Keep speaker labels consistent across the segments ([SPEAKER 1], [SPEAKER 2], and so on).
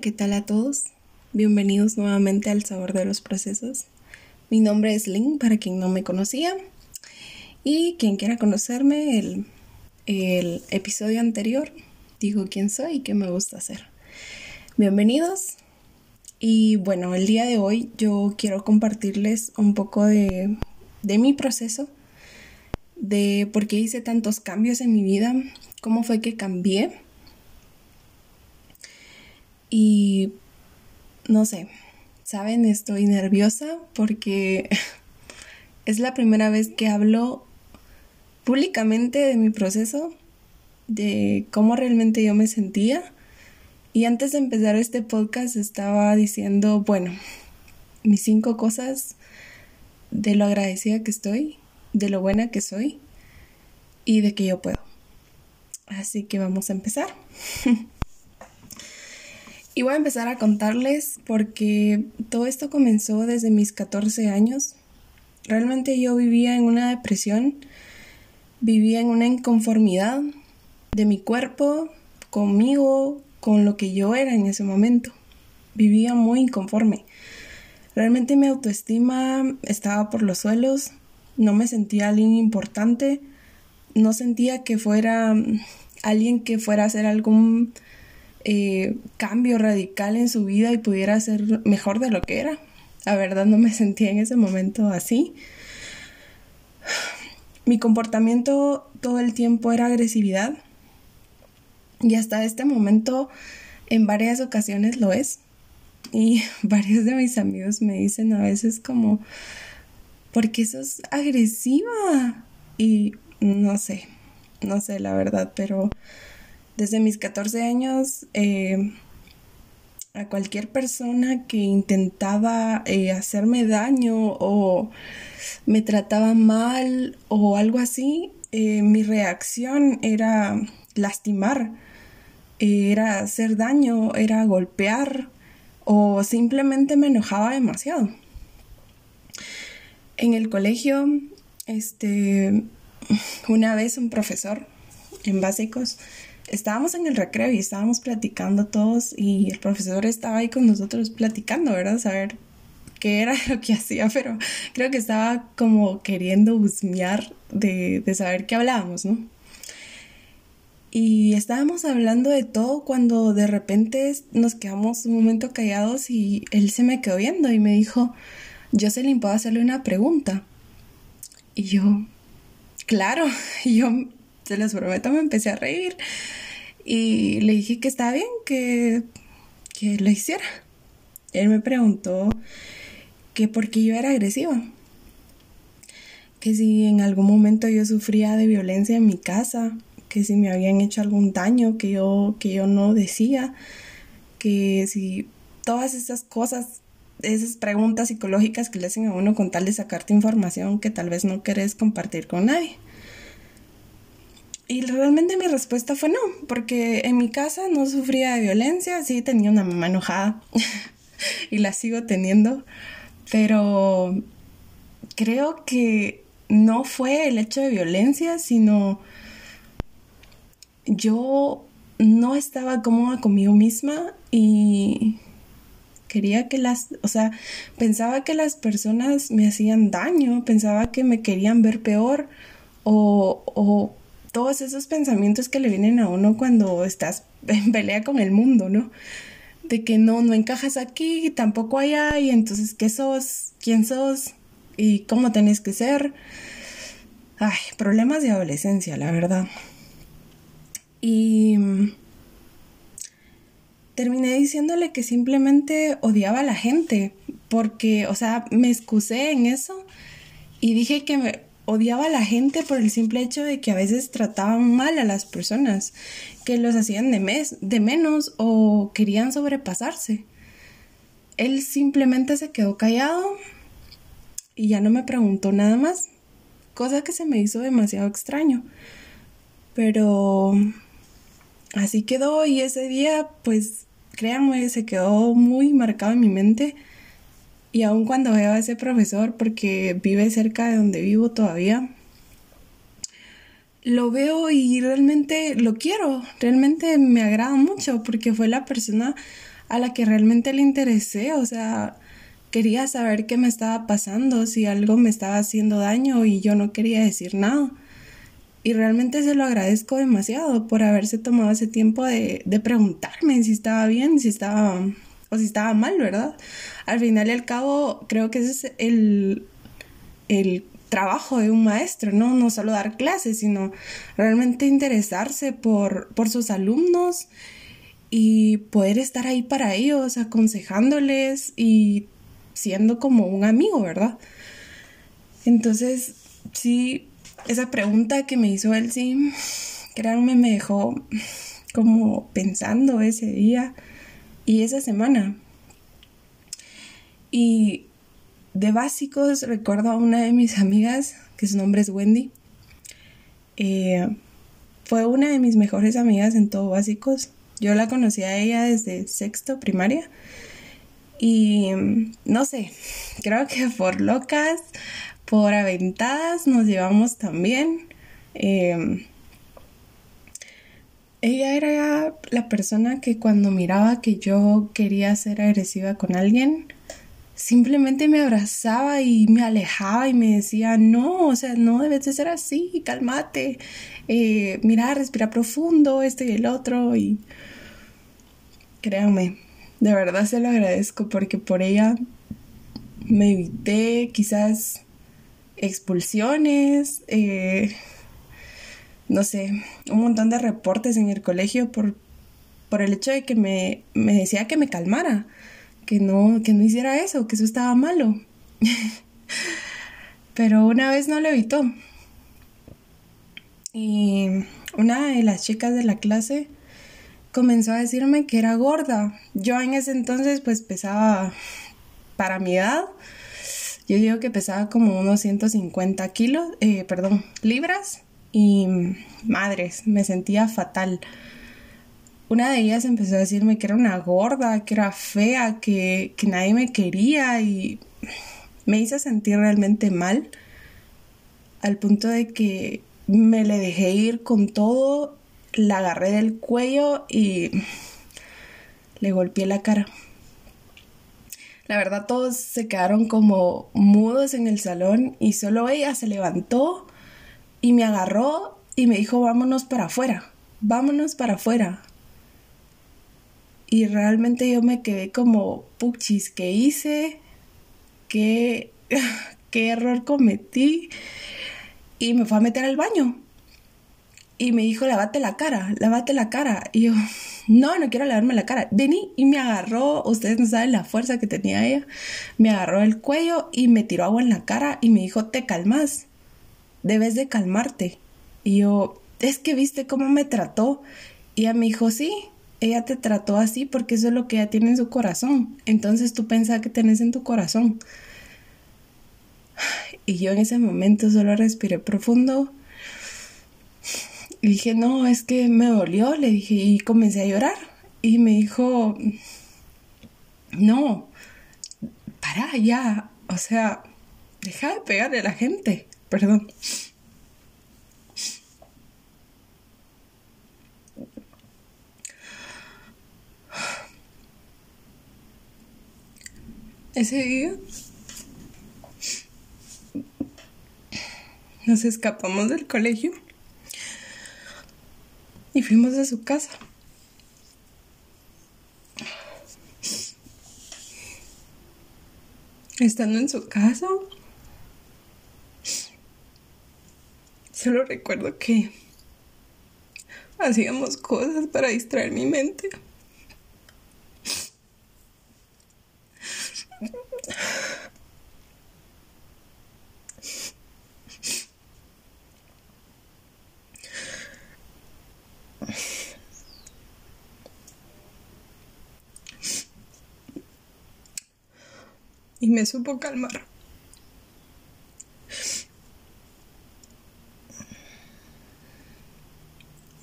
[SPEAKER 1] ¿qué tal a todos? Bienvenidos nuevamente al Sabor de los Procesos. Mi nombre es Lynn, para quien no me conocía. Y quien quiera conocerme, el, el episodio anterior, digo quién soy y qué me gusta hacer. Bienvenidos. Y bueno, el día de hoy yo quiero compartirles un poco de, de mi proceso, de por qué hice tantos cambios en mi vida, cómo fue que cambié y no sé, saben, estoy nerviosa porque es la primera vez que hablo públicamente de mi proceso, de cómo realmente yo me sentía. Y antes de empezar este podcast estaba diciendo, bueno, mis cinco cosas de lo agradecida que estoy, de lo buena que soy y de que yo puedo. Así que vamos a empezar. Y voy a empezar a contarles porque todo esto comenzó desde mis 14 años. Realmente yo vivía en una depresión, vivía en una inconformidad de mi cuerpo, conmigo, con lo que yo era en ese momento. Vivía muy inconforme. Realmente mi autoestima estaba por los suelos, no me sentía alguien importante, no sentía que fuera alguien que fuera a hacer algún eh, cambio radical en su vida y pudiera ser mejor de lo que era. La verdad no me sentía en ese momento así. Mi comportamiento todo el tiempo era agresividad y hasta este momento en varias ocasiones lo es. Y varios de mis amigos me dicen a veces como, ¿por qué sos agresiva? Y no sé, no sé la verdad, pero desde mis 14 años, eh, a cualquier persona que intentaba eh, hacerme daño o me trataba mal o algo así, eh, mi reacción era lastimar, era hacer daño, era golpear o simplemente me enojaba demasiado. En el colegio, este, una vez un profesor en básicos estábamos en el recreo y estábamos platicando todos y el profesor estaba ahí con nosotros platicando, ¿verdad? Saber qué era lo que hacía, pero creo que estaba como queriendo husmear de, de saber qué hablábamos, ¿no? Y estábamos hablando de todo cuando de repente nos quedamos un momento callados y él se me quedó viendo y me dijo, yo se le puedo hacerle una pregunta. Y yo, claro, y yo se los prometo, me empecé a reír y le dije que estaba bien, que, que lo hiciera. Él me preguntó que por qué yo era agresiva, que si en algún momento yo sufría de violencia en mi casa, que si me habían hecho algún daño que yo, que yo no decía, que si todas esas cosas, esas preguntas psicológicas que le hacen a uno con tal de sacarte información que tal vez no querés compartir con nadie. Y realmente mi respuesta fue no, porque en mi casa no sufría de violencia, sí tenía una mamá enojada y la sigo teniendo, pero creo que no fue el hecho de violencia, sino yo no estaba cómoda conmigo misma y quería que las, o sea, pensaba que las personas me hacían daño, pensaba que me querían ver peor o, o todos esos pensamientos que le vienen a uno cuando estás en pelea con el mundo, ¿no? De que no, no encajas aquí, tampoco allá, y entonces, ¿qué sos? ¿Quién sos? ¿Y cómo tenés que ser? Ay, problemas de adolescencia, la verdad. Y terminé diciéndole que simplemente odiaba a la gente, porque, o sea, me excusé en eso y dije que me, odiaba a la gente por el simple hecho de que a veces trataban mal a las personas, que los hacían de, mes, de menos o querían sobrepasarse. Él simplemente se quedó callado y ya no me preguntó nada más, cosa que se me hizo demasiado extraño. Pero así quedó y ese día, pues créanme, se quedó muy marcado en mi mente y aun cuando veo a ese profesor, porque vive cerca de donde vivo todavía, lo veo y realmente lo quiero, realmente me agrada mucho porque fue la persona a la que realmente le interesé, o sea, quería saber qué me estaba pasando, si algo me estaba haciendo daño y yo no quería decir nada. Y realmente se lo agradezco demasiado por haberse tomado ese tiempo de, de preguntarme si estaba bien, si estaba o si estaba mal, ¿verdad? Al final y al cabo, creo que ese es el, el trabajo de un maestro, ¿no? No solo dar clases, sino realmente interesarse por, por sus alumnos y poder estar ahí para ellos, aconsejándoles y siendo como un amigo, ¿verdad? Entonces, sí, esa pregunta que me hizo él, sí, créanme, me dejó como pensando ese día y esa semana. Y de básicos recuerdo a una de mis amigas, que su nombre es Wendy. Eh, fue una de mis mejores amigas en todo básicos. Yo la conocí a ella desde sexto primaria. Y no sé, creo que por locas, por aventadas nos llevamos también. Eh, ella era la persona que cuando miraba que yo quería ser agresiva con alguien, simplemente me abrazaba y me alejaba y me decía, no, o sea, no debes de ser así, cálmate, eh, mira, respira profundo, esto y el otro, y créanme, de verdad se lo agradezco porque por ella me evité quizás expulsiones, eh, no sé, un montón de reportes en el colegio por, por el hecho de que me, me decía que me calmara, que no, que no hiciera eso, que eso estaba malo. Pero una vez no lo evitó. Y una de las chicas de la clase comenzó a decirme que era gorda. Yo en ese entonces pues pesaba para mi edad. Yo digo que pesaba como unos 150 kilos, eh, perdón, libras y madres, me sentía fatal. Una de ellas empezó a decirme que era una gorda, que era fea, que, que nadie me quería y me hizo sentir realmente mal al punto de que me le dejé ir con todo, la agarré del cuello y le golpeé la cara. La verdad todos se quedaron como mudos en el salón y solo ella se levantó y me agarró y me dijo, vámonos para afuera, vámonos para afuera. Y realmente yo me quedé como, puchis, ¿qué hice? ¿Qué, qué error cometí? Y me fue a meter al baño. Y me dijo, lávate la cara, lávate la cara. Y yo, no, no quiero lavarme la cara. Vení y me agarró, ustedes no saben la fuerza que tenía ella. Me agarró el cuello y me tiró agua en la cara y me dijo, te calmas debes de calmarte. Y yo, es que viste cómo me trató. Y ella me dijo, sí, ella te trató así porque eso es lo que ella tiene en su corazón. Entonces tú pensás que tenés en tu corazón. Y yo en ese momento solo respiré profundo. Y dije, no, es que me dolió. Le dije, y comencé a llorar. Y me dijo, no, para ya. O sea, deja de pegarle a la gente. Perdón. Ese día nos escapamos del colegio y fuimos a su casa. Estando en su casa, Solo recuerdo que hacíamos cosas para distraer mi mente. Y me supo calmar.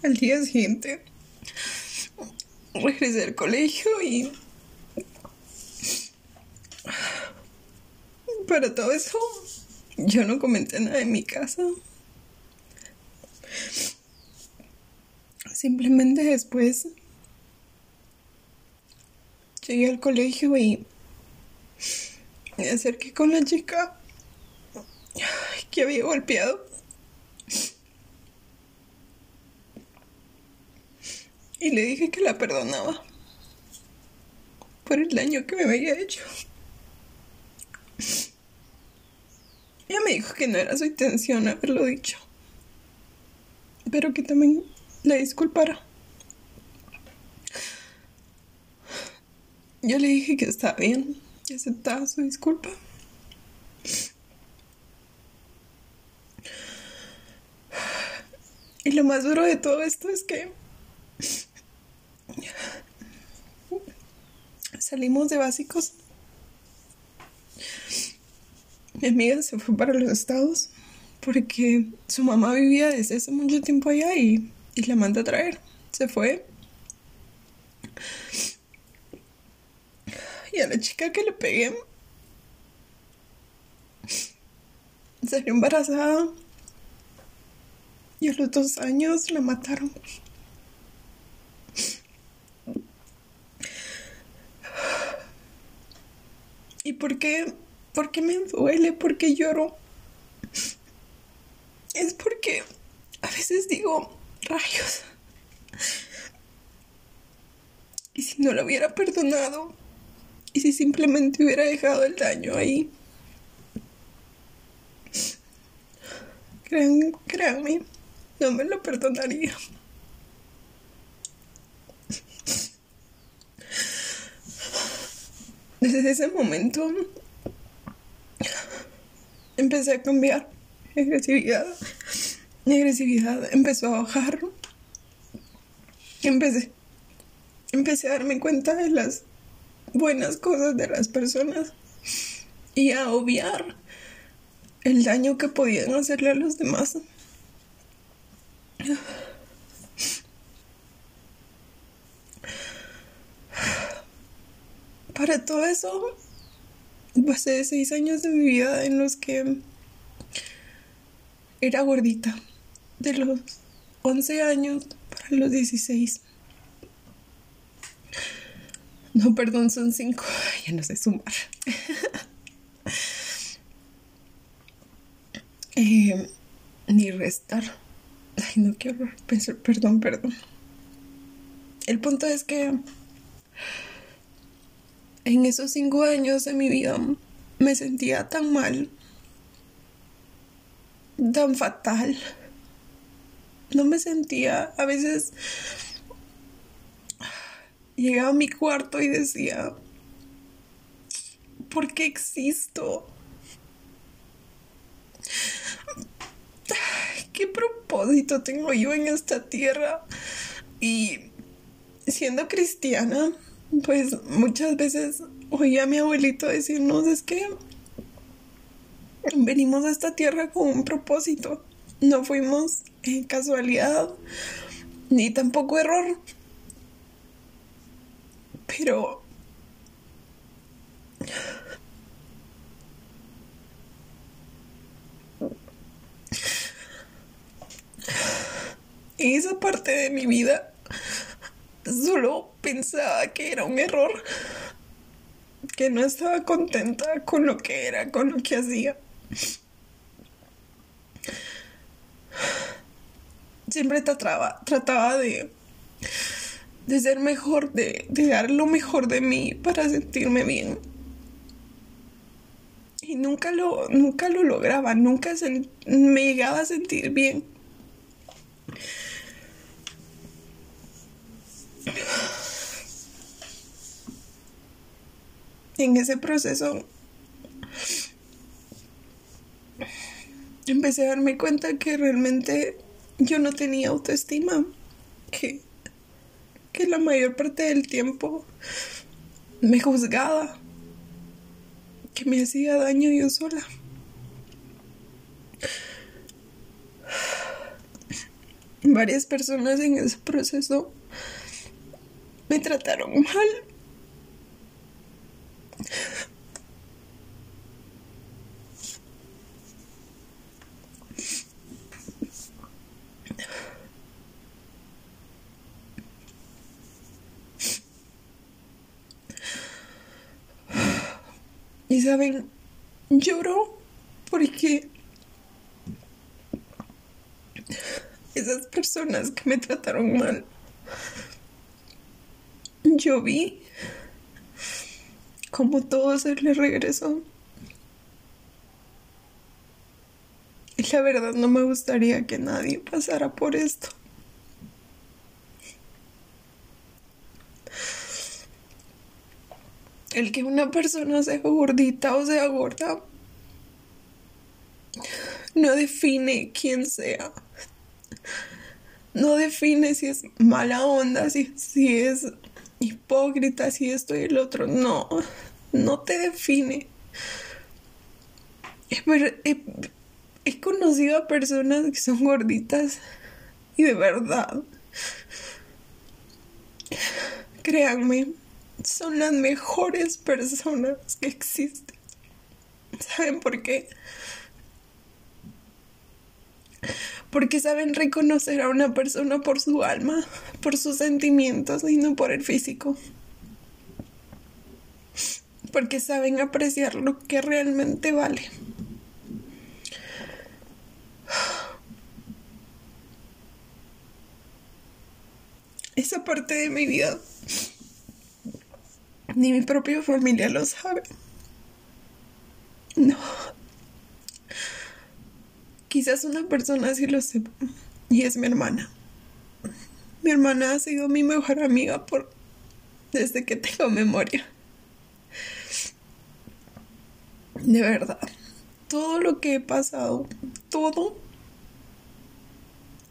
[SPEAKER 1] Al día siguiente regresé al colegio y para todo eso yo no comenté nada en mi casa. Simplemente después
[SPEAKER 2] llegué al colegio y me acerqué con la chica que había golpeado. Y le dije que la perdonaba por el daño que me había hecho. Ella me dijo que no era su intención haberlo dicho, pero que también la disculpara. Yo le dije que estaba bien, que aceptaba su disculpa. Y lo más duro de todo esto es que salimos de básicos. Mi amiga se fue para los estados porque su mamá vivía desde hace mucho tiempo allá y, y la manda a traer. Se fue. Y a la chica que le pegué salió embarazada y a los dos años la mataron. ¿Y por qué? ¿Por qué me duele? ¿Por qué lloro? Es porque a veces digo, rayos. ¿Y si no lo hubiera perdonado? ¿Y si simplemente hubiera dejado el daño ahí? Créanme, no me lo perdonaría. Desde ese momento empecé a cambiar. Agresividad. Mi agresividad empezó a bajar. Empecé, empecé a darme cuenta de las buenas cosas de las personas y a obviar el daño que podían hacerle a los demás. Para todo eso, pasé seis años de mi vida en los que era gordita, de los 11 años para los 16. No, perdón, son 5, ya no sé sumar. eh, ni restar. Ay, no quiero pensar, perdón, perdón. El punto es que en esos cinco años de mi vida me sentía tan mal, tan fatal. No me sentía, a veces llegaba a mi cuarto y decía, ¿por qué existo? ¿Qué propósito tengo yo en esta tierra? Y siendo cristiana, pues muchas veces oía a mi abuelito decirnos es que venimos a esta tierra con un propósito. No fuimos en casualidad ni tampoco error. Pero esa parte de mi vida solo pensaba que era un error, que no estaba contenta con lo que era, con lo que hacía. Siempre trataba, trataba de, de ser mejor, de, de dar lo mejor de mí para sentirme bien. Y nunca lo, nunca lo lograba, nunca me llegaba a sentir bien. En ese proceso empecé a darme cuenta que realmente yo no tenía autoestima, que, que la mayor parte del tiempo me juzgaba, que me hacía daño yo sola. Varias personas en ese proceso me trataron mal. Y saben, lloro porque esas personas que me trataron mal, yo vi como todo se le regresó. Y la verdad no me gustaría que nadie pasara por esto. El que una persona sea gordita o sea gorda no define quién sea. No define si es mala onda, si, si es hipócrita, si esto y el otro. No, no te define. He, he conocido a personas que son gorditas y de verdad, créanme, son las mejores personas que existen. ¿Saben por qué? Porque saben reconocer a una persona por su alma, por sus sentimientos y no por el físico. Porque saben apreciar lo que realmente vale. Esa parte de mi vida ni mi propia familia lo sabe. No. Quizás una persona sí lo sepa. Y es mi hermana. Mi hermana ha sido mi mejor amiga por desde que tengo memoria. De verdad. Todo lo que he pasado, todo,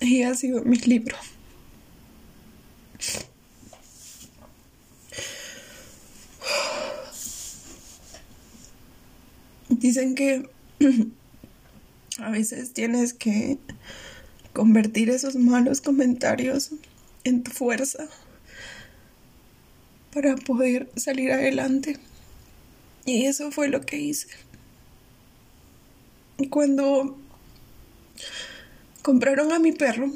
[SPEAKER 2] ella ha sido mi libro. Dicen que a veces tienes que convertir esos malos comentarios en tu fuerza para poder salir adelante. Y eso fue lo que hice. Cuando compraron a mi perro,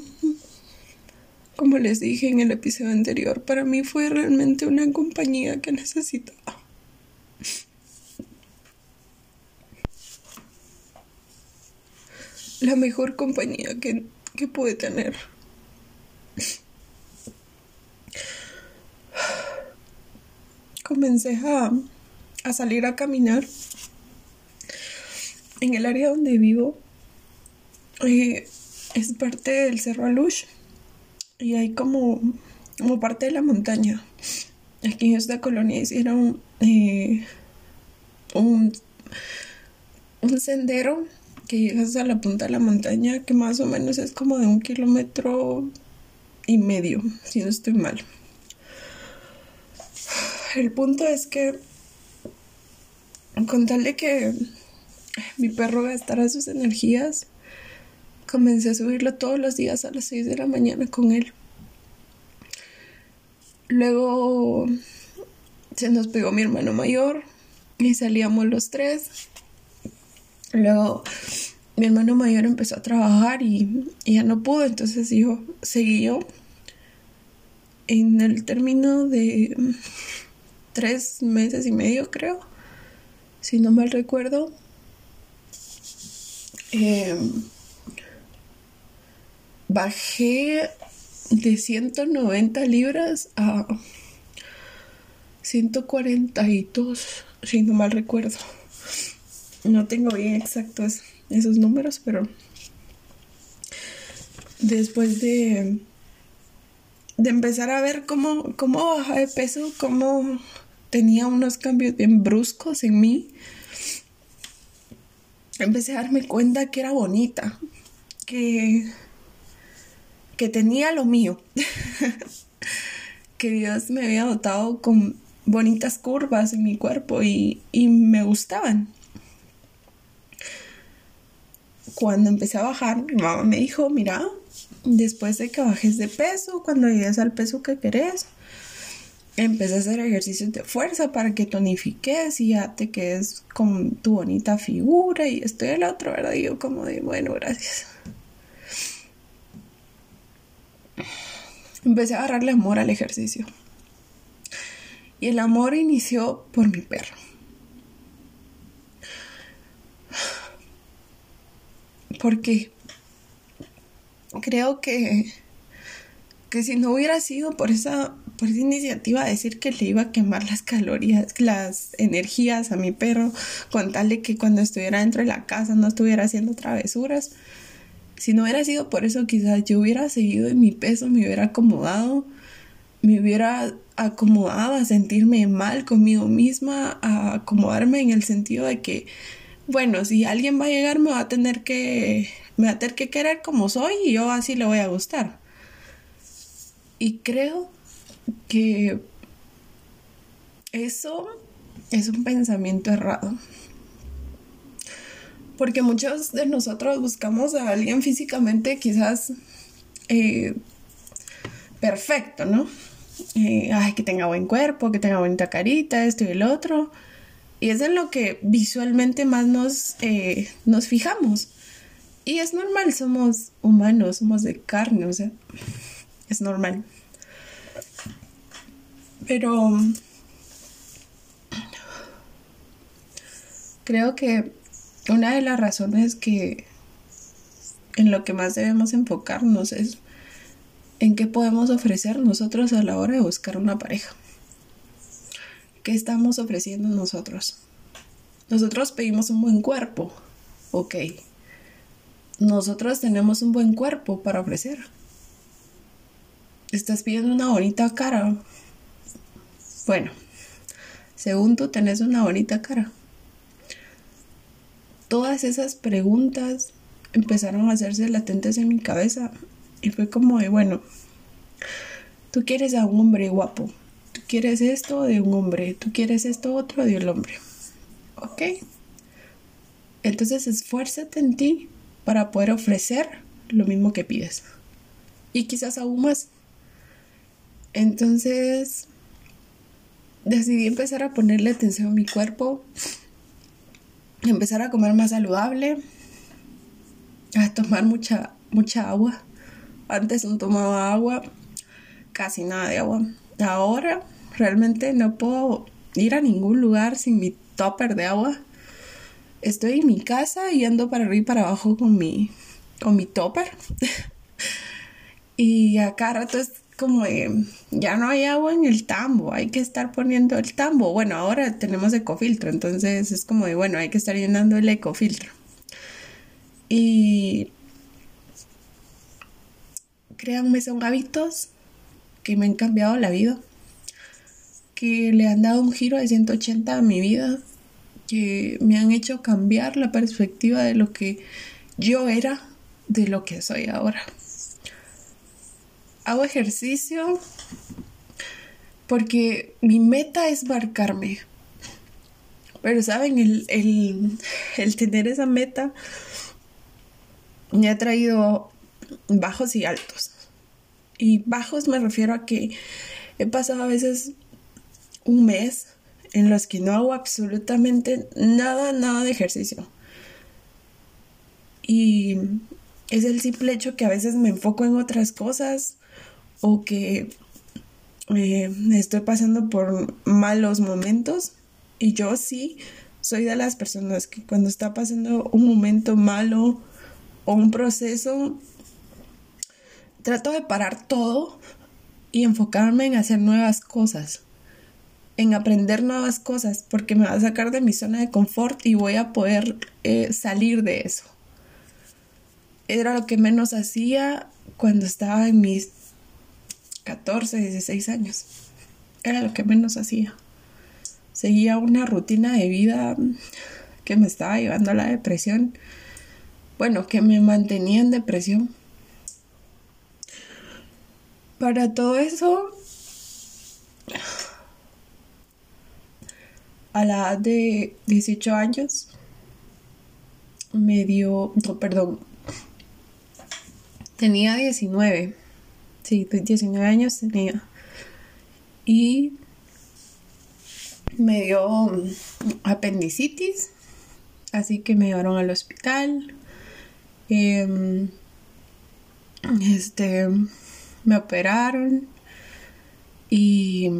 [SPEAKER 2] como les dije en el episodio anterior, para mí fue realmente una compañía que necesitaba. La mejor compañía que, que pude tener. Comencé a, a salir a caminar en el área donde vivo. Eh, es parte del Cerro Alush y hay como, como parte de la montaña. Aquí en esta colonia hicieron eh, un, un sendero que llegas a la punta de la montaña, que más o menos es como de un kilómetro y medio, si no estoy mal. El punto es que, con tal de que mi perro gastara sus energías, comencé a subirlo todos los días a las 6 de la mañana con él. Luego se nos pegó mi hermano mayor y salíamos los tres Luego mi hermano mayor empezó a trabajar y, ya no pudo, entonces yo seguí yo. En el término de tres meses y medio, creo, si no mal recuerdo, em, bajé de 190 libras a 142, si no mal recuerdo. No tengo bien exactos esos números, pero después de, de empezar a ver cómo, cómo bajaba de peso, cómo tenía unos cambios bien bruscos en mí, empecé a darme cuenta que era bonita, que, que tenía lo mío, que Dios me había dotado con bonitas curvas en mi cuerpo y, y me gustaban cuando empecé a bajar, mi mamá me dijo, mira, después de que bajes de peso, cuando llegues al peso que querés, empecé a hacer ejercicios de fuerza para que tonifiques y ya te quedes con tu bonita figura y estoy el otro, ¿verdad? Y yo como de, bueno, gracias. Empecé a agarrarle amor al ejercicio. Y el amor inició por mi perro. Porque creo que, que si no hubiera sido por esa, por esa iniciativa de decir que le iba a quemar las calorías, las energías a mi perro, con tal de que cuando estuviera dentro de la casa no estuviera haciendo travesuras, si no hubiera sido por eso, quizás yo hubiera seguido en mi peso, me hubiera acomodado, me hubiera acomodado a sentirme mal conmigo misma, a acomodarme en el sentido de que, bueno, si alguien va a llegar me va a tener que, me va a tener que querer como soy y yo así le voy a gustar. Y creo que eso es un pensamiento errado. Porque muchos de nosotros buscamos a alguien físicamente quizás eh, perfecto, ¿no? Eh, ay, que tenga buen cuerpo, que tenga bonita carita, esto y el otro. Y es en lo que visualmente más nos, eh, nos fijamos. Y es normal, somos humanos, somos de carne, o sea, es normal. Pero creo que una de las razones que en lo que más debemos enfocarnos es en qué podemos ofrecer nosotros a la hora de buscar una pareja. ¿Qué estamos ofreciendo nosotros? Nosotros pedimos un buen cuerpo, ok. Nosotros tenemos un buen cuerpo para ofrecer. Estás pidiendo una bonita cara. Bueno, según tú tenés una bonita cara todas esas preguntas empezaron a hacerse latentes en mi cabeza y fue como de, bueno, tú quieres a un hombre guapo, quieres esto de un hombre, tú quieres esto otro de un hombre, ¿ok? Entonces esfuérzate en ti para poder ofrecer lo mismo que pides y quizás aún más. Entonces decidí empezar a ponerle atención a mi cuerpo, empezar a comer más saludable, a tomar mucha, mucha agua. Antes no tomaba agua, casi nada de agua. Ahora realmente no puedo ir a ningún lugar sin mi topper de agua. Estoy en mi casa y ando para arriba y para abajo con mi, con mi topper. y acá rato es como ya no hay agua en el tambo, hay que estar poniendo el tambo. Bueno, ahora tenemos ecofiltro, entonces es como de, bueno, hay que estar llenando el ecofiltro. Y créanme, son hábitos que me han cambiado la vida, que le han dado un giro de 180 a mi vida, que me han hecho cambiar la perspectiva de lo que yo era, de lo que soy ahora hago ejercicio porque mi meta es marcarme. Pero saben, el, tener esa meta me ha traído bajos y altos. Y bajos me refiero a que he pasado a veces un mes en los que no hago absolutamente nada, nada de ejercicio. Y es el simple hecho que a veces me enfoco en otras cosas o que eh, estoy pasando por malos momentos y yo sí soy de las personas que cuando está pasando un momento malo o un proceso trato de parar todo y enfocarme en hacer nuevas cosas en aprender nuevas cosas porque me va a sacar de mi zona de confort y voy a poder eh, salir de eso. Era lo que menos hacía cuando estaba en mis 14, 16 años. Era lo que menos hacía. Seguía una rutina de vida que me estaba llevando a la depresión. Bueno, que me mantenía en depresión. Para todo eso, a la edad de 18 años, me dio, no, perdón, tenía 19 Sí, 19 años tenía. Y me dio mm, apendicitis, así que me llevaron al hospital. Em, este, me operaron y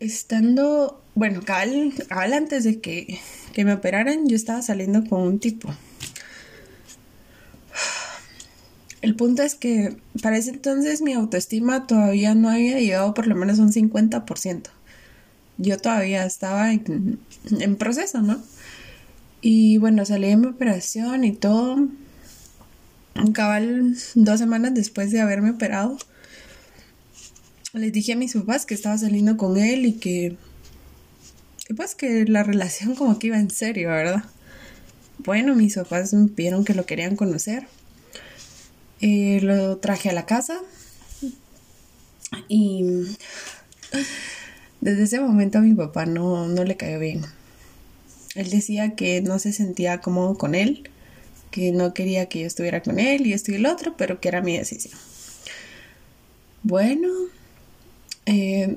[SPEAKER 2] estando, bueno, cabal, antes de que,
[SPEAKER 1] que me operaran, yo estaba saliendo con un tipo. El punto es que para ese entonces mi autoestima todavía no había llegado por lo menos un 50%. Yo todavía estaba en, en proceso, ¿no? Y bueno, salí de mi operación y todo. Cabal dos semanas después de haberme operado. Les dije a mis papás que estaba saliendo con él y que. pues que la relación como que iba en serio, ¿verdad? Bueno, mis papás me pidieron que lo querían conocer. Eh, lo traje a la casa. Y desde ese momento a mi papá no, no le cayó bien. Él decía que no se sentía cómodo con él, que no quería que yo estuviera con él y esto y el otro, pero que era mi decisión. Bueno, eh,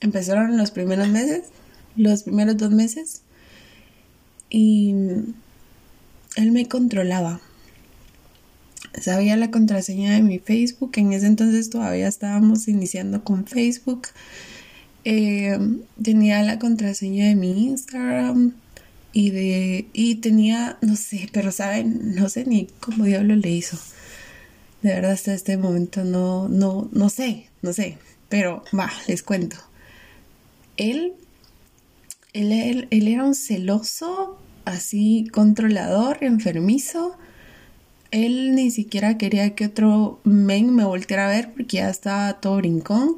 [SPEAKER 1] empezaron los primeros meses, los primeros dos meses, y él me controlaba. Sabía la contraseña de mi Facebook, en ese entonces todavía estábamos iniciando con Facebook. Eh, tenía la contraseña de mi Instagram y de y tenía no sé pero saben no sé ni cómo diablo le hizo de verdad hasta este momento no no no sé no sé pero va les cuento. Él él, él, él era un celoso así controlador enfermizo. Él ni siquiera quería que otro men me volteara a ver porque ya estaba todo brincón.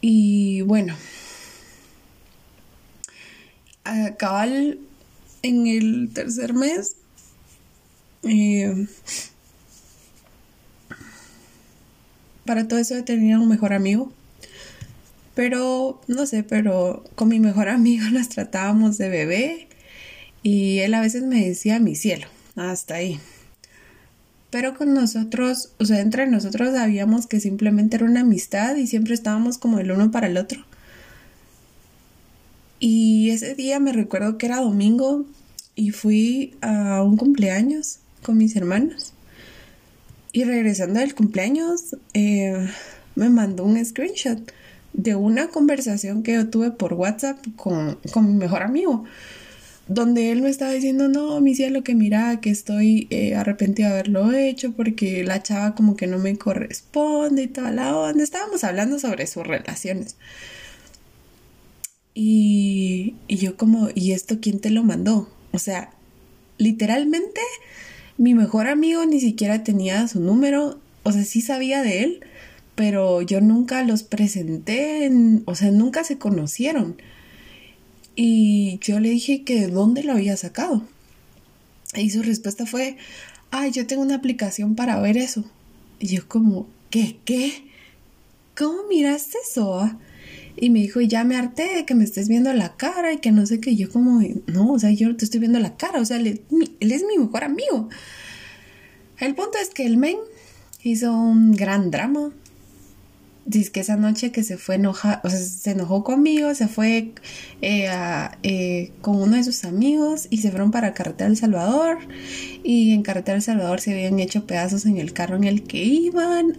[SPEAKER 1] Y bueno, a cabal en el tercer mes, eh, para todo eso tenía un mejor amigo. Pero, no sé, pero con mi mejor amigo nos tratábamos de bebé y él a veces me decía mi cielo, hasta ahí. Pero con nosotros, o sea, entre nosotros sabíamos que simplemente era una amistad y siempre estábamos como el uno para el otro. Y ese día me recuerdo que era domingo y fui a un cumpleaños con mis hermanos. Y regresando del cumpleaños, eh, me mandó un screenshot de una conversación que yo tuve por WhatsApp con, con mi mejor amigo donde él me estaba diciendo, no, mi cielo, que mira, que estoy eh, arrepentido de haberlo hecho porque la chava como que no me corresponde y toda la onda. Estábamos hablando sobre sus relaciones. Y, y yo como, ¿y esto quién te lo mandó? O sea, literalmente mi mejor amigo ni siquiera tenía su número, o sea, sí sabía de él, pero yo nunca los presenté, o sea, nunca se conocieron. Y yo le dije que de dónde lo había sacado. Y su respuesta fue, ay, yo tengo una aplicación para ver eso. Y yo como, ¿qué? ¿Qué? ¿Cómo miraste eso? Ah?". Y me dijo, ya me harté de que me estés viendo la cara y que no sé qué. yo como, no, o sea, yo te estoy viendo la cara. O sea, él, es mi mejor amigo. El punto es que el men hizo un gran drama dice que esa noche que se fue enoja, o sea, se enojó conmigo, se fue eh, eh, con uno de sus amigos y se fueron para Carretera El Salvador y en Carretera El Salvador se habían hecho pedazos en el carro en el que iban.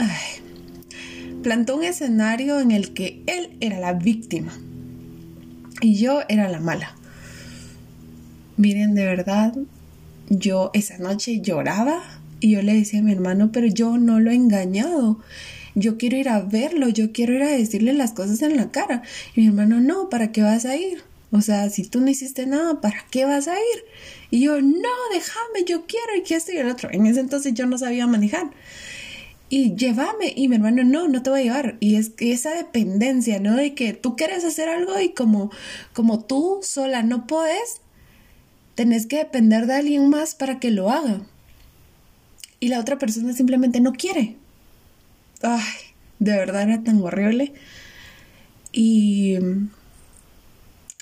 [SPEAKER 1] Plantó un escenario en el que él era la víctima y yo era la mala. Miren, de verdad, yo esa noche lloraba y yo le decía a mi hermano, pero yo no lo he engañado yo quiero ir a verlo, yo quiero ir a decirle las cosas en la cara. Y mi hermano, no, ¿para qué vas a ir? O sea, si tú no hiciste nada, ¿para qué vas a ir? Y yo, no, déjame, yo quiero y que esto y el otro. En ese entonces yo no sabía manejar. Y llévame. Y mi hermano, no, no te voy a llevar. Y es esa dependencia, ¿no? De que tú quieres hacer algo y como, como tú sola no puedes, tenés que depender de alguien más para que lo haga. Y la otra persona simplemente no quiere ay, de verdad era tan horrible. Y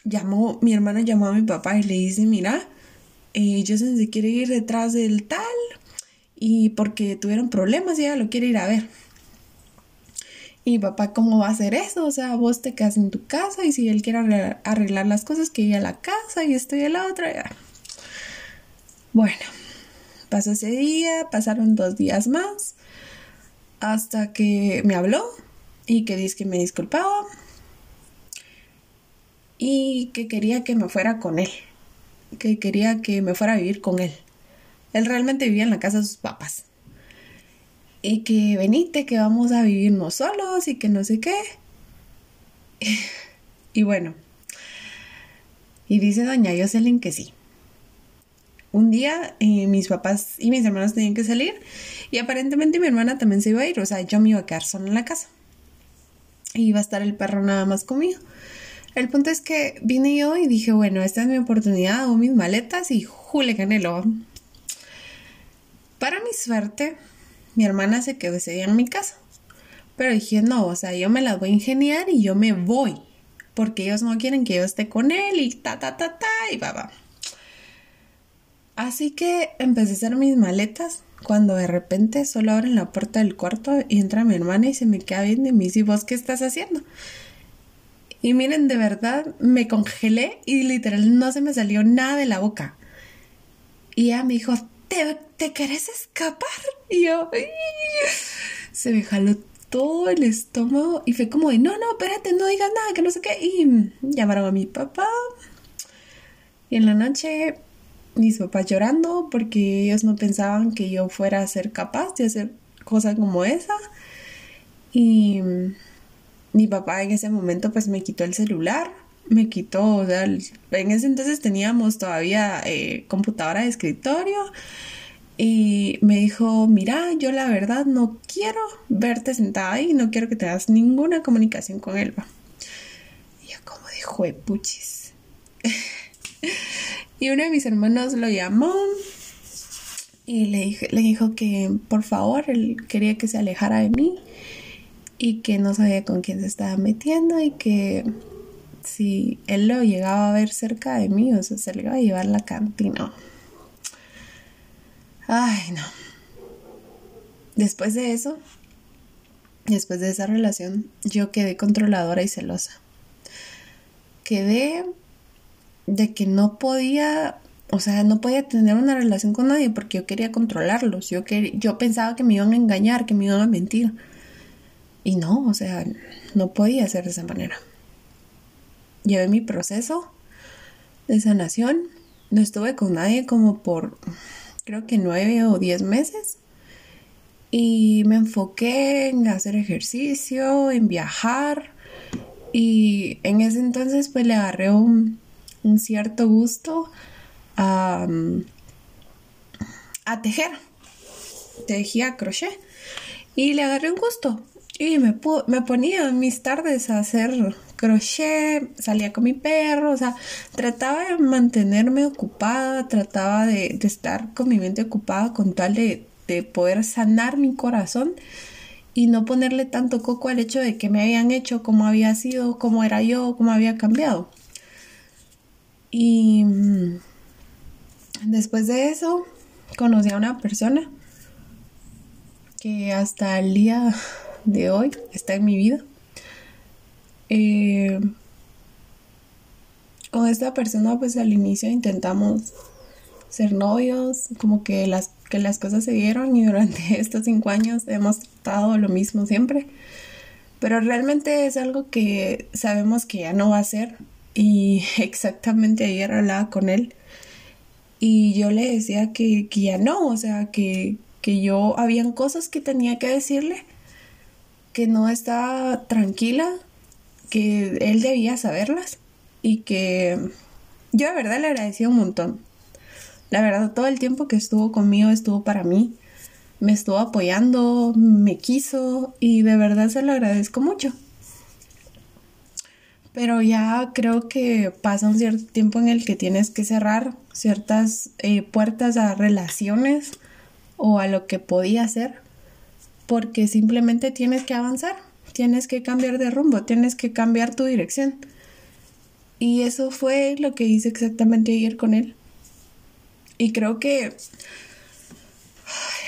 [SPEAKER 1] llamó, mi hermana llamó a mi papá y le dice, mira, eh, se quiere ir detrás del tal y porque tuvieron problemas y ella lo quiere ir a ver. Y papá, ¿cómo va a hacer eso? O sea, vos te quedas en tu casa y si él quiere arreglar las cosas, que ir a la casa y estoy a la otra. Bueno, pasó ese día, pasaron dos días más hasta que me habló y que dice que me disculpaba. y que quería que me fuera con él, que quería que me fuera a vivir con él. Él realmente vivía en la casa de sus papás. Y que venite, que vamos a vivirnos solos y que no sé qué. Y bueno, y dice doña Jocelyn que sí. Un día eh, mis papás y mis hermanos tenían que salir y aparentemente mi hermana también se iba a ir, o sea, yo me iba a quedar sola en la casa. Y iba a estar el perro nada más conmigo. El punto es que vine yo y dije, bueno, esta es mi oportunidad, hago mis maletas y jule canelo. Para mi suerte, mi hermana se quedó ese día en mi casa. Pero dije, no, o sea, yo me las voy a ingeniar y yo me voy. Porque ellos no quieren que yo esté con él y ta, ta, ta, ta, y va, va. Así que empecé a hacer mis maletas cuando de repente solo abren la puerta del cuarto y entra mi hermana y se me queda viendo y me dice, ¿vos qué estás haciendo? Y miren, de verdad me congelé y literal no se me salió nada de la boca. Y ella me dijo, ¿te, te querés escapar? Y yo, se me jaló todo el estómago y fue como de, no, no, espérate, no digas nada, que no sé qué. Y llamaron a mi papá. Y en la noche mis papás llorando porque ellos no pensaban que yo fuera a ser capaz de hacer cosas como esa. Y mi papá en ese momento pues me quitó el celular, me quitó, o sea, en ese entonces teníamos todavía eh, computadora de escritorio y me dijo, mira, yo la verdad no quiero verte sentada ahí, no quiero que te hagas ninguna comunicación con Elba. Y yo como dijo, puchis. Y uno de mis hermanos lo llamó y le, le dijo que por favor él quería que se alejara de mí y que no sabía con quién se estaba metiendo y que si él lo llegaba a ver cerca de mí, o sea, se le iba a llevar la cantina. Ay, no. Después de eso, después de esa relación, yo quedé controladora y celosa. Quedé de que no podía, o sea, no podía tener una relación con nadie porque yo quería controlarlos. Yo, yo pensaba que me iban a engañar, que me iban a mentir. Y no, o sea, no podía ser de esa manera. Llevé mi proceso de sanación. No estuve con nadie como por, creo que nueve o diez meses. Y me enfoqué en hacer ejercicio, en viajar. Y en ese entonces pues le agarré un, cierto gusto a, a tejer. Tejía crochet y le agarré un gusto. Y me, me ponía mis tardes a hacer crochet, salía con mi perro, o sea, trataba de mantenerme ocupada, trataba de, estar con mi mente ocupada con tal de, de, poder sanar mi corazón y no ponerle tanto coco al hecho de que me habían hecho, cómo había sido, cómo era yo, cómo había cambiado. Y mm, después de eso conocí a una persona que hasta el día de hoy está en mi vida. Eh, con esta persona pues al inicio intentamos ser novios, como que las, que las cosas se dieron y durante estos cinco años hemos tratado lo mismo siempre. Pero realmente es algo que sabemos que ya no va a ser y exactamente ayer hablaba con él y yo le decía que, ya no, o sea, que, que yo habían cosas que tenía que decirle, que no estaba tranquila, que él debía saberlas y que yo de verdad le agradecí un montón. La verdad, todo el tiempo que estuvo conmigo estuvo para mí, me estuvo apoyando, me quiso y de verdad se lo agradezco mucho pero ya creo que pasa un cierto tiempo en el que tienes que cerrar ciertas eh, puertas a relaciones o a lo que podía ser, porque simplemente tienes que avanzar, tienes que cambiar de rumbo, tienes que cambiar tu dirección. Y eso fue lo que hice exactamente ayer con él. Y creo que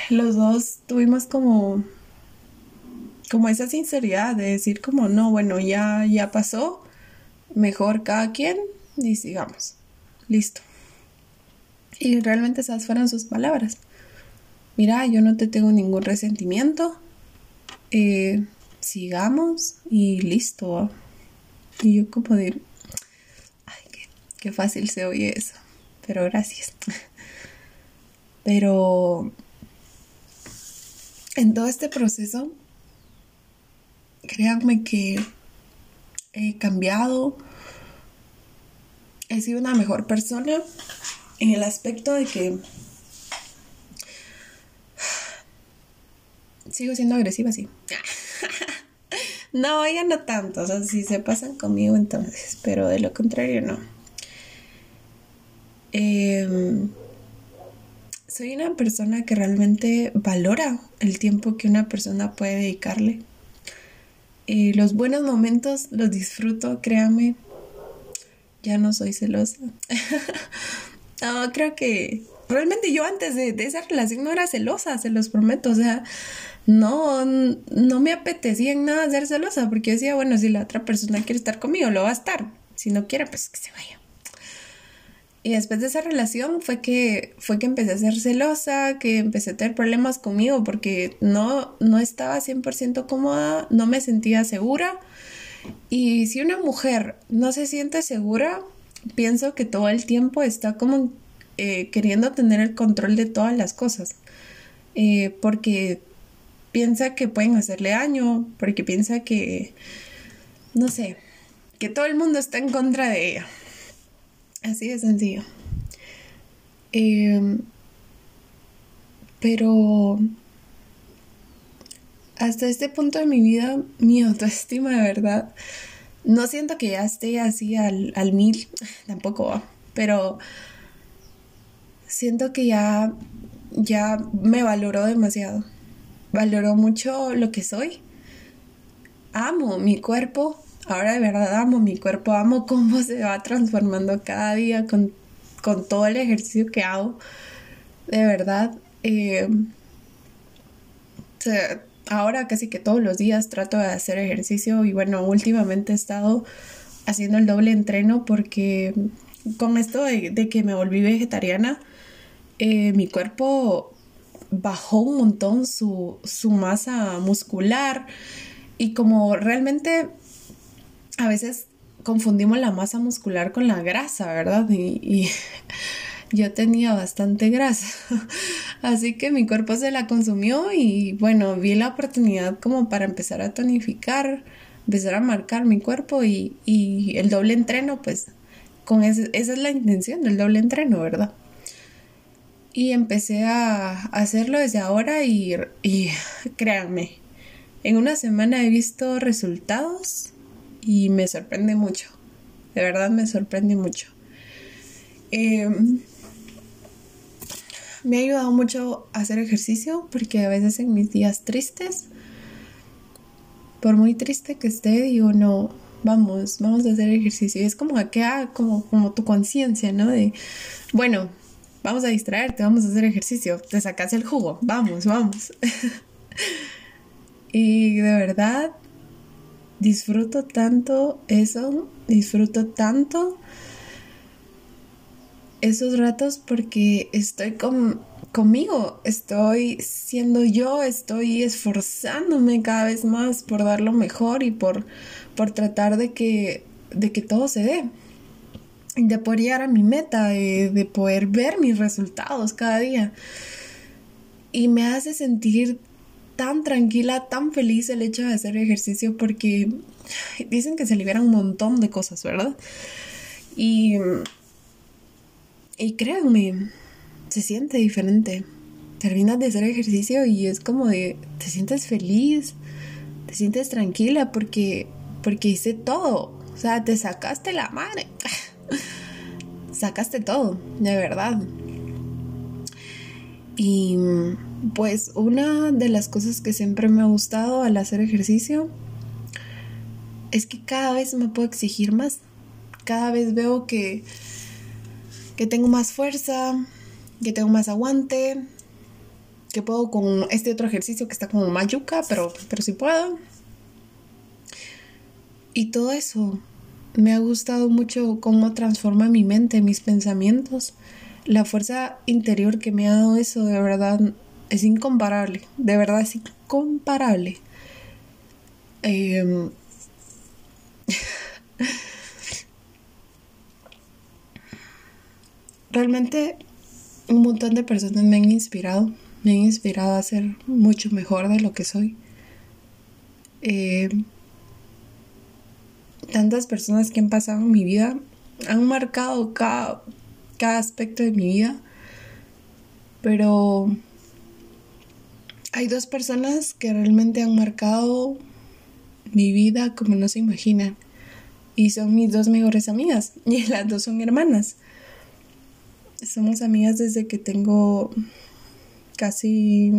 [SPEAKER 1] los dos tuvimos como como esa sinceridad de decir como no, bueno, ya ya pasó mejor cada quien y sigamos. Listo. Y realmente esas fueron sus palabras. Mira, yo no te tengo ningún resentimiento. Eh, sigamos y listo. Y yo como de... Qué fácil se oye eso. Pero gracias. Pero en todo este proceso, créanme que he cambiado. He sido una mejor persona en el aspecto de que sigo siendo agresiva, sí. no, ya no tanto. O sea, si se pasan conmigo, entonces. Pero de lo contrario, no. Em, soy una persona que realmente valora el tiempo que una persona puede dedicarle. Y los buenos momentos los disfruto, créame. Ya no soy celosa. no, creo que realmente yo antes de, de, esa relación no era celosa, se los prometo. O sea, no, no me apetecía en nada ser celosa porque yo decía, bueno, si la otra persona quiere estar conmigo, lo va a estar. Si no quiere, pues que se vaya. Y después de esa relación fue que, fue que empecé a ser celosa, que empecé a tener problemas conmigo porque no, no estaba 100% cómoda, no me sentía segura. Y si una mujer no se siente segura, pienso que todo el tiempo está como eh, queriendo tener el control de todas las cosas. Eh, porque piensa que pueden hacerle daño, porque piensa que, no sé, que todo el mundo está en contra de ella. Así de sencillo. Em, pero hasta este punto de mi vida, mi autoestima de verdad, no siento que ya esté así al, al mil, tampoco, pero siento que ya, ya me valoró demasiado. Valoró mucho lo que soy. Amo mi cuerpo, ahora de verdad amo mi cuerpo, amo cómo se va transformando cada día con, todo el ejercicio que hago. De verdad, eh, ahora casi que todos los días trato de hacer ejercicio y bueno, últimamente he estado haciendo el doble entreno porque con esto de, que me volví vegetariana, eh, mi cuerpo bajó un montón su, su masa muscular y como realmente a veces confundimos la masa muscular con la grasa, ¿verdad? Y, yo tenía bastante grasa, así que mi cuerpo se la consumió y bueno, vi la oportunidad como para empezar a tonificar, empezar a marcar mi cuerpo y, el doble entreno, pues con esa es la intención del doble entreno, ¿verdad? Y empecé a hacerlo desde ahora y, créanme, en una semana he visto resultados y me sorprende mucho. De verdad me sorprende mucho. Em, me ha ayudado mucho a hacer ejercicio porque a veces en mis días tristes, por muy triste que esté, digo, no, vamos, vamos a hacer ejercicio. Y es como que ah, como, como tu conciencia, ¿no? De, bueno, vamos a distraerte, vamos a hacer ejercicio, te sacas el jugo, vamos, vamos. y de verdad disfruto tanto eso, disfruto tanto esos ratos porque estoy con, conmigo, estoy siendo yo, estoy esforzándome cada vez más por dar lo mejor y por, por tratar de que, de que todo se dé, de poder llegar a mi meta, de, de poder ver mis resultados cada día. Y me hace sentir tan tranquila, tan feliz el hecho de hacer ejercicio porque dicen que se liberan un montón de cosas, ¿verdad? Y, y créanme, se siente diferente. Terminas de hacer ejercicio y es como de, te sientes feliz, te sientes tranquila porque, porque hice todo. O sea, te sacaste la madre. sacaste todo, de verdad. Y pues una de las cosas que siempre me ha gustado al hacer ejercicio es que cada vez me puedo exigir más. Cada vez veo que, que tengo más fuerza, que tengo más aguante, que puedo con este otro ejercicio que está como mayuca, pero, pero sí puedo. Y todo eso me ha gustado mucho cómo transforma mi mente, mis pensamientos. La fuerza interior que me ha dado eso, de verdad, es incomparable, de verdad es incomparable. Em,
[SPEAKER 2] realmente un montón de personas me han inspirado, me han inspirado a ser mucho mejor de lo que soy. Eh, tantas personas que han pasado en mi vida han marcado cada, cada aspecto de mi vida, pero hay dos personas que realmente han marcado mi vida como no se imaginan. Y son mis dos mejores amigas. Y las dos son hermanas. Somos amigas desde que tengo casi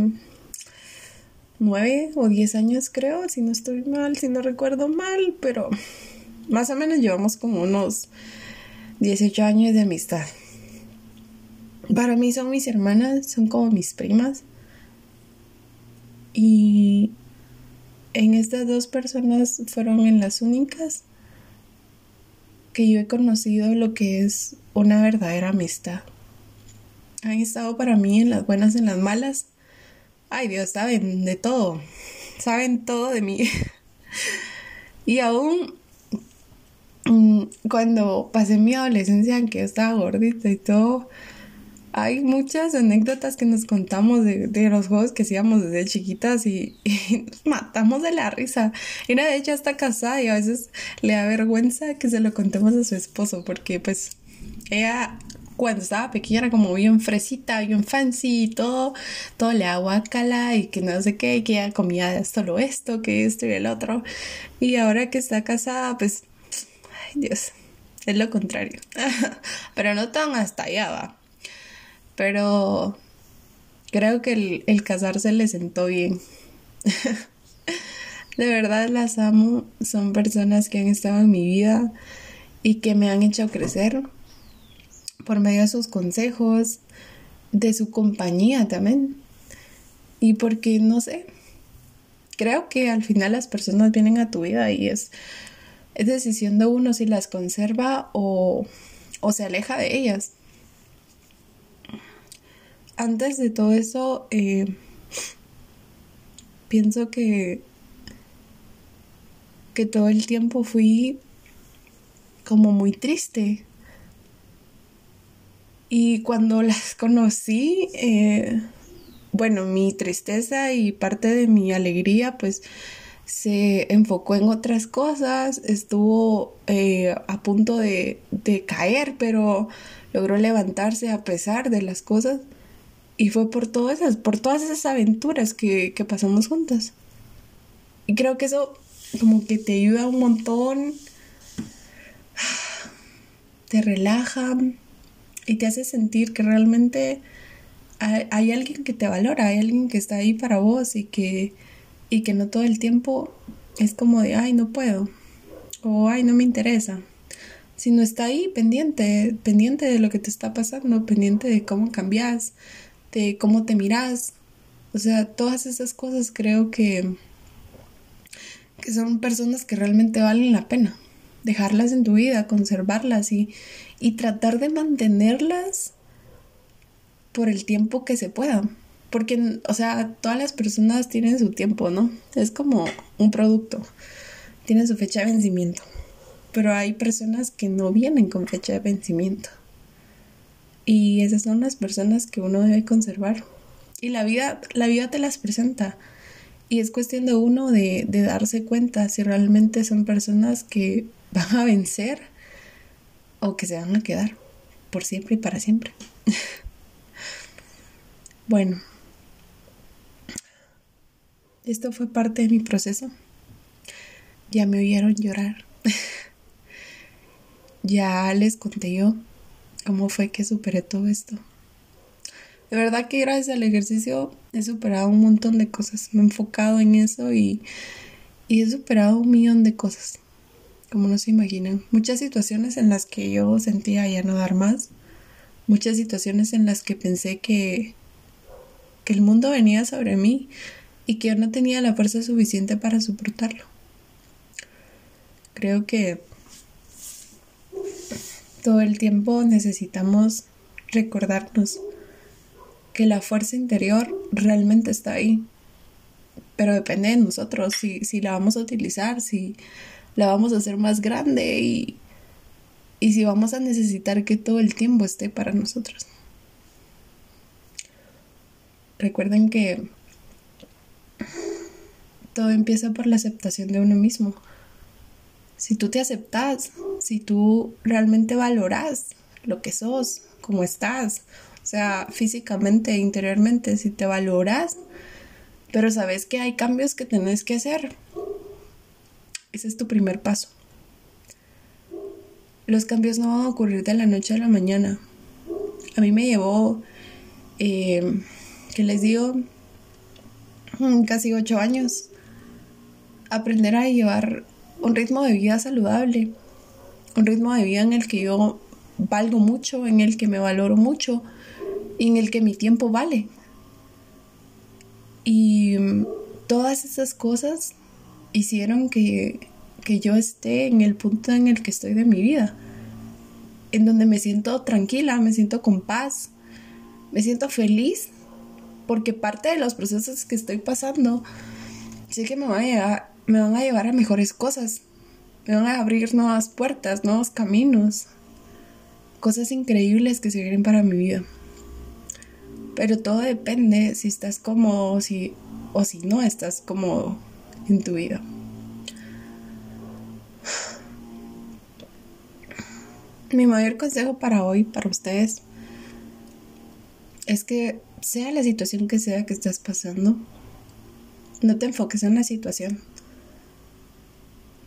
[SPEAKER 2] nueve o diez años creo, si no estoy mal, si no recuerdo mal, pero más o menos llevamos como unos 18 años de amistad. Para mí son mis hermanas, son como mis primas. Y en estas dos personas fueron en las únicas que yo he conocido lo que es una verdadera amistad. Han estado para mí en las buenas, en las malas. Ay Dios, saben de todo. Saben todo de mí. y aún cuando pasé mi adolescencia, en que estaba gordita y todo, hay muchas anécdotas que nos contamos de, los juegos que hacíamos desde chiquitas y, nos matamos de la risa. Y una de ellas está casada y a veces le da vergüenza que se lo contemos a su esposo porque pues ella cuando estaba pequeña era como bien fresita, bien fancy y todo, todo le cala y que no sé qué, que ella comía solo esto, que esto y el otro. Y ahora que está casada, pues, Dios, es lo contrario. Pero no tan hasta allá va pero creo que el, casarse le sentó bien. de verdad las amo, son personas que han estado en mi vida y que me han hecho crecer por medio de sus consejos, de su compañía también. Y porque, no sé, creo que al final las personas vienen a tu vida y es, es decisión de uno si las conserva o, o se aleja de ellas antes de todo eso, eh, pienso que, que todo el tiempo fui como muy triste. Y cuando las conocí, eh, bueno, mi tristeza y parte de mi alegría, pues se enfocó en otras cosas, estuvo eh, a punto de, de caer, pero logró levantarse a pesar de las cosas. Y fue por todas esas, por todas esas aventuras que, que pasamos juntas. Y creo que eso como que te ayuda un montón, te relaja y te hace sentir que realmente hay, alguien que te valora, hay alguien que está ahí para vos y que, y que no todo el tiempo es como de, ay, no puedo, o ay, no me interesa, sino está ahí pendiente, pendiente de lo que te está pasando, pendiente de cómo cambias, de cómo te miras. O sea, todas esas cosas creo que, que son personas que realmente valen la pena. Dejarlas en tu vida, conservarlas y, y tratar de mantenerlas por el tiempo que se pueda. Porque, o sea, todas las personas tienen su tiempo, ¿no? Es como un producto. Tiene su fecha de vencimiento. Pero hay personas que no vienen con fecha de vencimiento. Y esas son las personas que uno debe conservar. Y la vida, la vida te las presenta. Y es cuestión de uno de, de darse cuenta si realmente son personas que van a vencer o que se van a quedar por siempre y para siempre. bueno, esto fue parte de mi proceso. Ya me oyeron llorar. ya les conté yo cómo fue que superé todo esto. De verdad que gracias al ejercicio he superado un montón de cosas. Me he enfocado en eso y, y he superado un millón de cosas. Como no se imaginan. Muchas situaciones en las que yo sentía ya no dar más. Muchas situaciones en las que pensé que, que el mundo venía sobre mí y que yo no tenía la fuerza suficiente para soportarlo. Creo que todo el tiempo necesitamos recordarnos que la fuerza interior realmente está ahí. Pero depende de nosotros si, si la vamos a utilizar, si la vamos a hacer más grande y,
[SPEAKER 1] y si vamos a necesitar que todo el tiempo esté para nosotros. Recuerden que todo empieza por la aceptación de uno mismo. Si tú te aceptas, si tú realmente valoras lo que sos, cómo estás, o sea, físicamente, interiormente, si te valoras, pero sabes que hay cambios que tenés que hacer. Ese es tu primer paso. Los cambios no van a ocurrir de la noche a la mañana. A mí me llevó, eh, ¿qué les digo? Casi ocho años. Aprender a llevar un ritmo de vida saludable. Un ritmo de vida en el que yo valgo mucho, en el que me valoro mucho y en el que mi tiempo vale. Y todas esas cosas hicieron que, que yo esté en el punto en el que estoy de mi vida, en donde me siento tranquila, me siento con paz, me siento feliz, porque parte de los procesos que estoy pasando, sé que me van a llevar, a, mejores cosas, me van a abrir nuevas puertas, nuevos caminos, cosas increíbles que se para mi vida. Pero todo depende si estás cómodo o si, o si no estás cómodo en tu vida. Mi mayor consejo para hoy, para ustedes, es que sea la situación que sea que estás pasando, no te enfoques en la situación.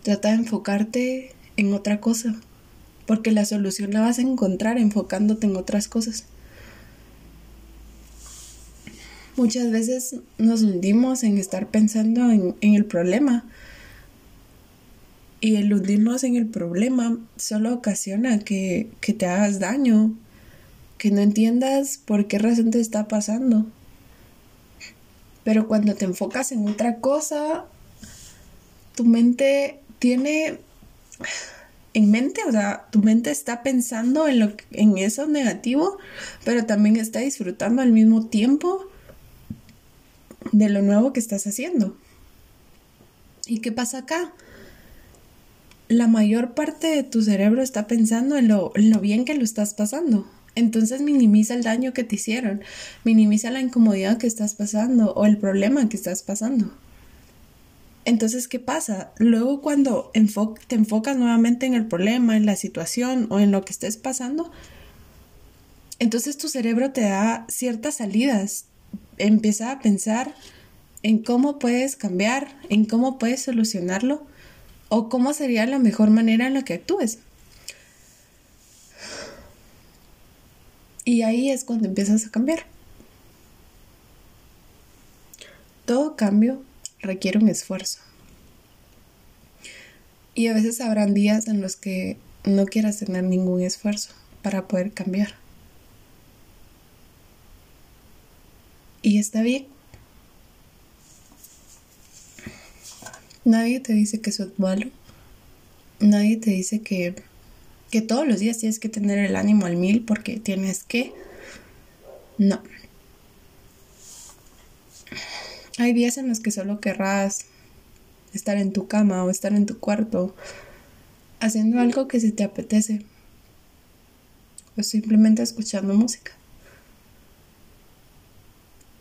[SPEAKER 1] Trata de enfocarte en otra cosa, porque la solución la vas a encontrar enfocándote en otras cosas. Muchas veces nos hundimos en estar pensando en, el problema. Y el hundirnos en el problema solo ocasiona que, que te hagas daño, que no entiendas por qué razón te está pasando. Pero cuando te enfocas en otra cosa, tu mente tiene en mente, o sea, tu mente está pensando en lo en eso negativo, pero también está disfrutando al mismo tiempo de lo nuevo que estás haciendo. ¿Y qué pasa acá? La mayor parte de tu cerebro está pensando en lo, en lo bien que lo estás pasando. Entonces minimiza el daño que te hicieron, minimiza la incomodidad que estás pasando o el problema que estás pasando. Entonces, ¿qué pasa? Luego cuando te enfocas nuevamente en el problema, en la situación o en lo que estés pasando, entonces tu cerebro te da ciertas salidas, empieza a pensar en cómo puedes cambiar, en cómo puedes solucionarlo o cómo sería la mejor manera en la que actúes. Y ahí es cuando empiezas a cambiar. Todo cambio requiere un esfuerzo. Y a veces habrán días en los que no quieras tener ningún esfuerzo para poder cambiar. Y está bien. Nadie te dice que eso es malo. Nadie te dice que, que todos los días tienes que tener el ánimo al mil porque tienes que. No. Hay días en los que solo querrás estar en tu cama o estar en tu cuarto haciendo algo que se te apetece o simplemente escuchando música.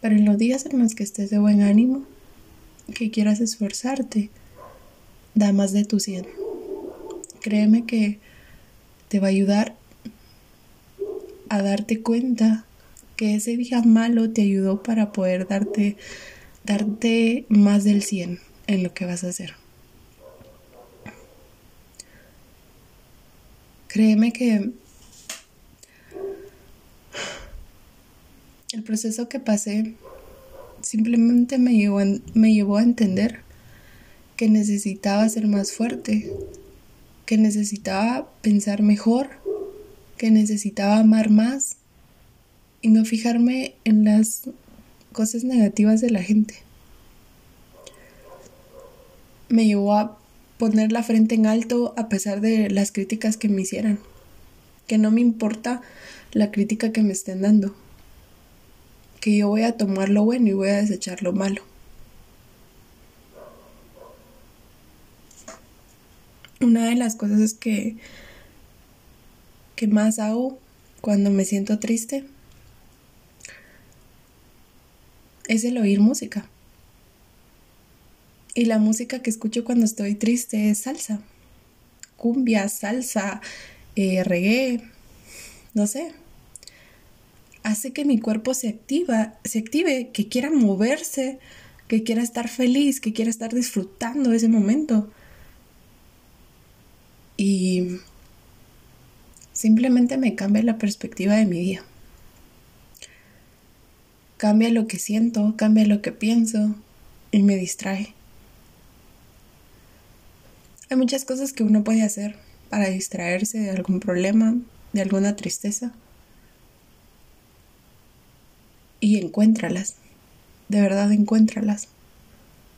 [SPEAKER 1] Pero en los días en los que estés de buen ánimo, que quieras esforzarte, da más de tu 100. Créeme que te va a ayudar a darte cuenta que ese día malo te ayudó para poder darte darte más del 100 en lo que vas a hacer. Créeme que el proceso que pasé simplemente me llevó, me llevó a entender que necesitaba ser más fuerte, que necesitaba pensar mejor, que necesitaba amar más y no fijarme en las cosas negativas de la gente. Me llevó a poner la frente en alto a pesar de las críticas que me hicieran, que no me importa la crítica que me estén dando que yo voy a tomar lo bueno y voy a desechar lo malo. Una de las cosas que que más hago cuando me siento triste es el oír música. Y la música que escucho cuando estoy triste es salsa. Cumbia, salsa, eh, reggae, no sé. Hace que mi cuerpo se activa, se active, que quiera moverse, que quiera estar feliz, que quiera estar disfrutando ese momento. Y simplemente me cambia la perspectiva de mi día. Cambia lo que siento, cambia lo que pienso y me distrae. Hay muchas cosas que uno puede hacer para distraerse de algún problema, de alguna tristeza. Y encuéntralas. De verdad, encuéntralas.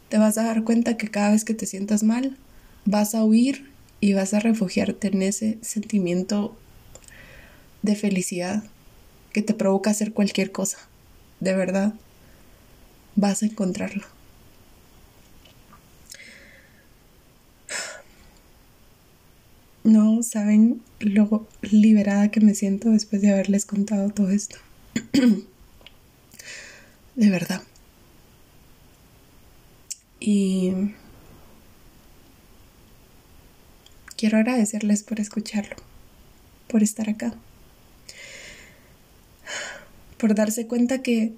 [SPEAKER 1] Te vas a dar cuenta que cada vez que te sientas mal, vas a huir y vas a refugiarte en ese sentimiento de felicidad que te provoca hacer cualquier cosa. De verdad, vas a encontrarlo. No saben lo liberada que me siento después de haberles contado todo esto. de verdad. Y quiero agradecerles por escucharlo, por estar acá, por darse cuenta que,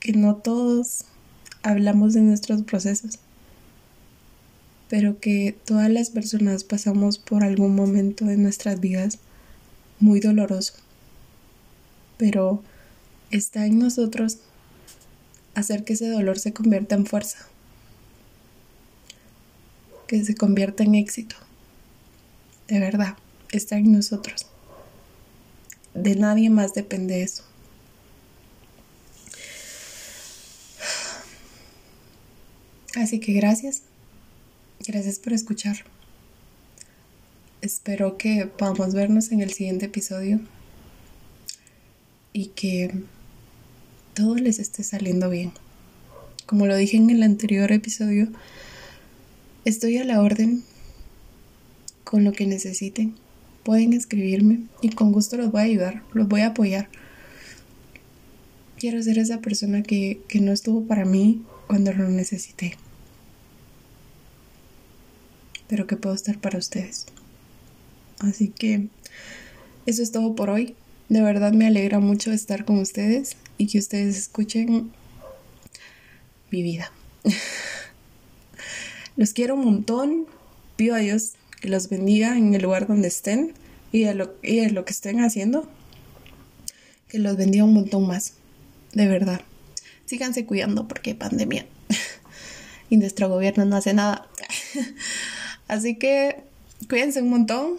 [SPEAKER 1] que no todos hablamos de nuestros procesos pero que todas las personas pasamos por algún momento de nuestras vidas muy doloroso. Pero está en nosotros hacer que ese dolor se convierta en fuerza, que se convierta en éxito. De verdad, está en nosotros. De nadie más depende eso. Así que gracias Gracias por escuchar. Espero que podamos vernos en el siguiente episodio y que todo les esté saliendo bien. Como lo dije en el anterior episodio, estoy a la orden con lo que necesiten. Pueden escribirme y con gusto los voy a ayudar, los voy a apoyar. Quiero ser esa persona que, que no estuvo para mí cuando lo necesité pero que puedo estar para ustedes. Así que eso es todo por hoy. De verdad me alegra mucho estar con ustedes y que ustedes escuchen mi vida. los quiero un montón. Pido a Dios que los bendiga en el lugar donde estén y de lo, que estén haciendo. Que los bendiga un montón más. De verdad. Síganse cuidando porque pandemia. y nuestro gobierno no hace nada. Así que cuídense un montón.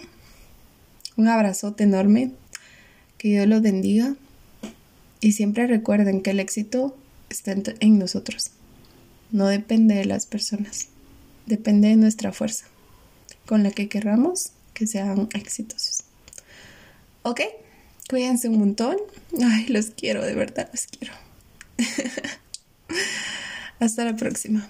[SPEAKER 1] Un abrazote enorme. Que Dios los bendiga. Y siempre recuerden que el éxito está en nosotros. No depende de las personas. Depende de nuestra fuerza. Con la que querramos que sean exitosos. ¿Ok? Cuídense un montón. Ay, los quiero, de verdad los quiero. Hasta la próxima.